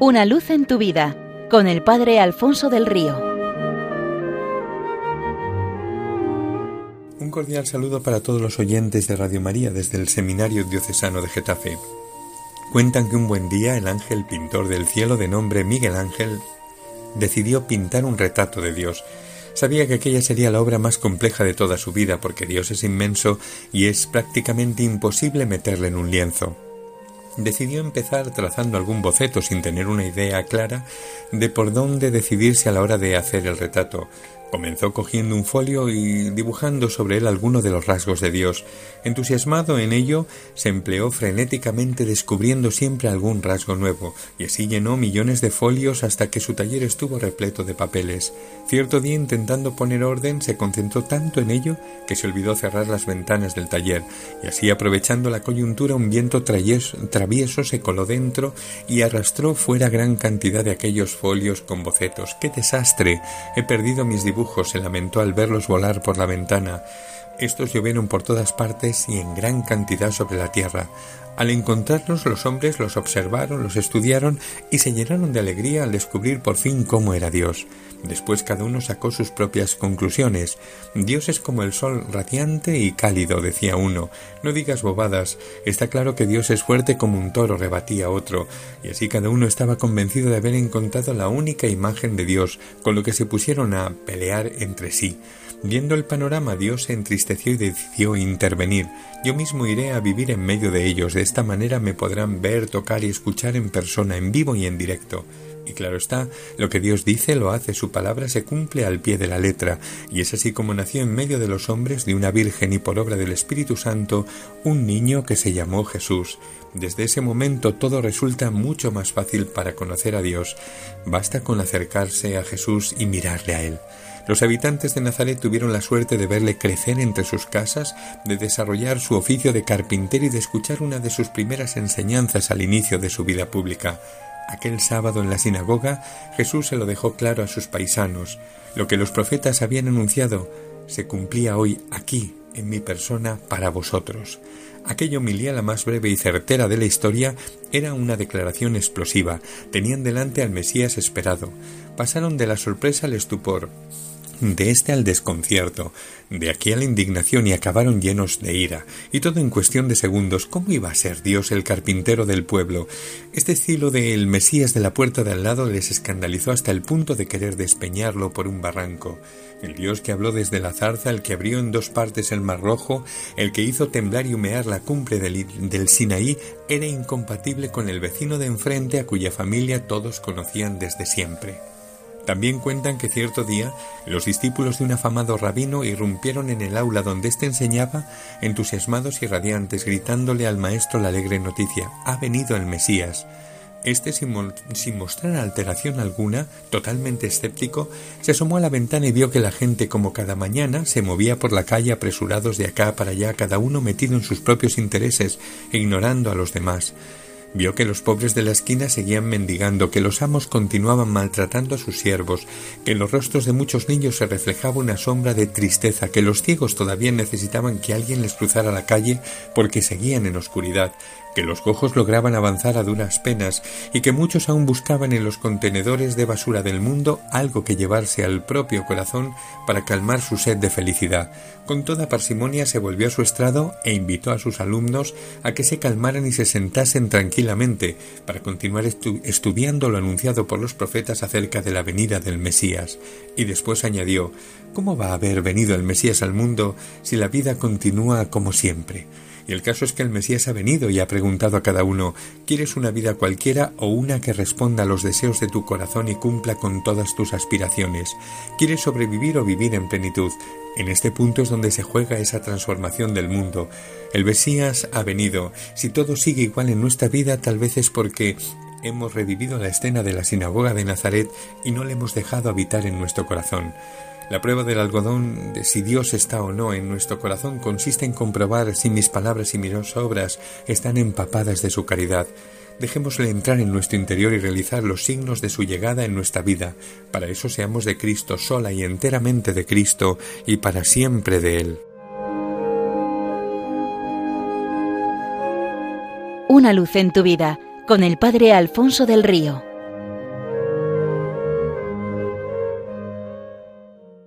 Una luz en tu vida con el Padre Alfonso del Río. Un cordial saludo para todos los oyentes de Radio María desde el Seminario Diocesano de Getafe. Cuentan que un buen día el ángel pintor del cielo de nombre Miguel Ángel decidió pintar un retrato de Dios. Sabía que aquella sería la obra más compleja de toda su vida porque Dios es inmenso y es prácticamente imposible meterle en un lienzo decidió empezar trazando algún boceto sin tener una idea clara de por dónde decidirse a la hora de hacer el retrato. Comenzó cogiendo un folio y dibujando sobre él alguno de los rasgos de Dios. Entusiasmado en ello, se empleó frenéticamente descubriendo siempre algún rasgo nuevo, y así llenó millones de folios hasta que su taller estuvo repleto de papeles. Cierto día, intentando poner orden, se concentró tanto en ello que se olvidó cerrar las ventanas del taller, y así aprovechando la coyuntura un viento travieso se coló dentro y arrastró fuera gran cantidad de aquellos folios con bocetos. ¡Qué desastre! He perdido mis dibujos se lamentó al verlos volar por la ventana. Estos llovieron por todas partes y en gran cantidad sobre la tierra. Al encontrarlos los hombres los observaron, los estudiaron y se llenaron de alegría al descubrir por fin cómo era Dios. Después cada uno sacó sus propias conclusiones. Dios es como el sol radiante y cálido, decía uno. No digas bobadas. Está claro que Dios es fuerte como un toro, rebatía otro. Y así cada uno estaba convencido de haber encontrado la única imagen de Dios, con lo que se pusieron a pelear entre sí. Viendo el panorama, Dios se entristeció y decidió intervenir. Yo mismo iré a vivir en medio de ellos. De esta manera me podrán ver, tocar y escuchar en persona, en vivo y en directo. Y claro está, lo que Dios dice lo hace, su palabra se cumple al pie de la letra, y es así como nació en medio de los hombres de una Virgen y por obra del Espíritu Santo un niño que se llamó Jesús. Desde ese momento todo resulta mucho más fácil para conocer a Dios. Basta con acercarse a Jesús y mirarle a Él. Los habitantes de Nazaret tuvieron la suerte de verle crecer entre sus casas, de desarrollar su oficio de carpintero y de escuchar una de sus primeras enseñanzas al inicio de su vida pública. Aquel sábado en la sinagoga Jesús se lo dejó claro a sus paisanos. Lo que los profetas habían anunciado se cumplía hoy aquí, en mi persona, para vosotros. Aquella homilía, la más breve y certera de la historia, era una declaración explosiva. Tenían delante al Mesías esperado. Pasaron de la sorpresa al estupor de este al desconcierto, de aquí a la indignación y acabaron llenos de ira, y todo en cuestión de segundos. ¿Cómo iba a ser Dios el carpintero del pueblo? Este estilo de el Mesías de la puerta de al lado les escandalizó hasta el punto de querer despeñarlo por un barranco. El Dios que habló desde la zarza, el que abrió en dos partes el mar rojo, el que hizo temblar y humear la cumbre del, del Sinaí, era incompatible con el vecino de enfrente a cuya familia todos conocían desde siempre. También cuentan que cierto día los discípulos de un afamado rabino irrumpieron en el aula donde éste enseñaba, entusiasmados y radiantes, gritándole al maestro la alegre noticia: Ha venido el Mesías. Este, sin, sin, mostrar alteración alguna, totalmente escéptico, se asomó a la ventana y vio que la gente, como cada mañana, se movía por la calle apresurados de acá para allá, cada uno metido en sus propios intereses, ignorando a los demás. Vio que los pobres de la esquina seguían mendigando, que los amos continuaban maltratando a sus siervos, que en los rostros de muchos niños se reflejaba una sombra de tristeza, que los ciegos todavía necesitaban que alguien les cruzara la calle porque seguían en oscuridad, que los cojos lograban avanzar a duras penas y que muchos aún buscaban en los contenedores de basura del mundo algo que llevarse al propio corazón para calmar su sed de felicidad. Con toda parsimonia se volvió a su estrado e invitó a sus alumnos a que se calmaran y se sentasen tranquilamente para continuar estudiando lo anunciado por los profetas acerca de la venida del Mesías. Y después añadió ¿Cómo va a haber venido el Mesías al mundo si la vida continúa como siempre? Y el caso es que el Mesías ha venido y ha preguntado a cada uno ¿Quieres una vida cualquiera o una que responda a los deseos de tu corazón y cumpla con todas tus aspiraciones? ¿Quieres sobrevivir o vivir en plenitud? En este punto es donde se juega esa transformación del mundo. El Mesías ha venido. Si todo sigue igual en nuestra vida, tal vez es porque hemos revivido la escena de la sinagoga de Nazaret y no le hemos dejado habitar en nuestro corazón. La prueba del algodón de si Dios está o no en nuestro corazón consiste en comprobar si mis palabras y mis obras están empapadas de su caridad. Dejémosle entrar en nuestro interior y realizar los signos de su llegada en nuestra vida. Para eso seamos de Cristo, sola y enteramente de Cristo, y para siempre de Él. Una luz en tu vida, con el Padre Alfonso del Río.